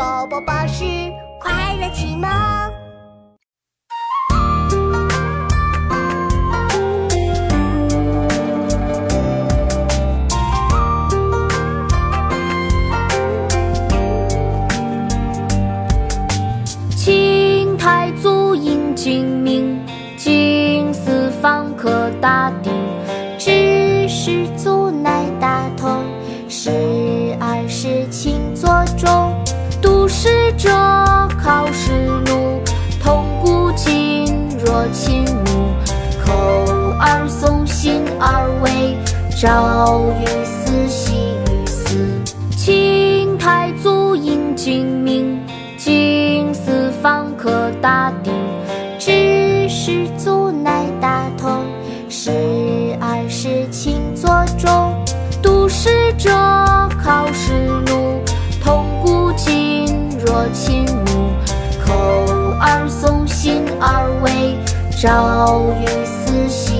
宝宝巴士快乐启蒙。清太祖迎君明，金丝方可大定。知世祖乃大同，十二时请作钟。读史者考试录，通古今若亲目。口耳诵，心而为，朝于斯，夕于斯。清太祖迎君明，金丝方可大定。知世祖乃大同，十二时清作中。读史者考试录，亲目。口耳诵，心而为，朝于斯，夕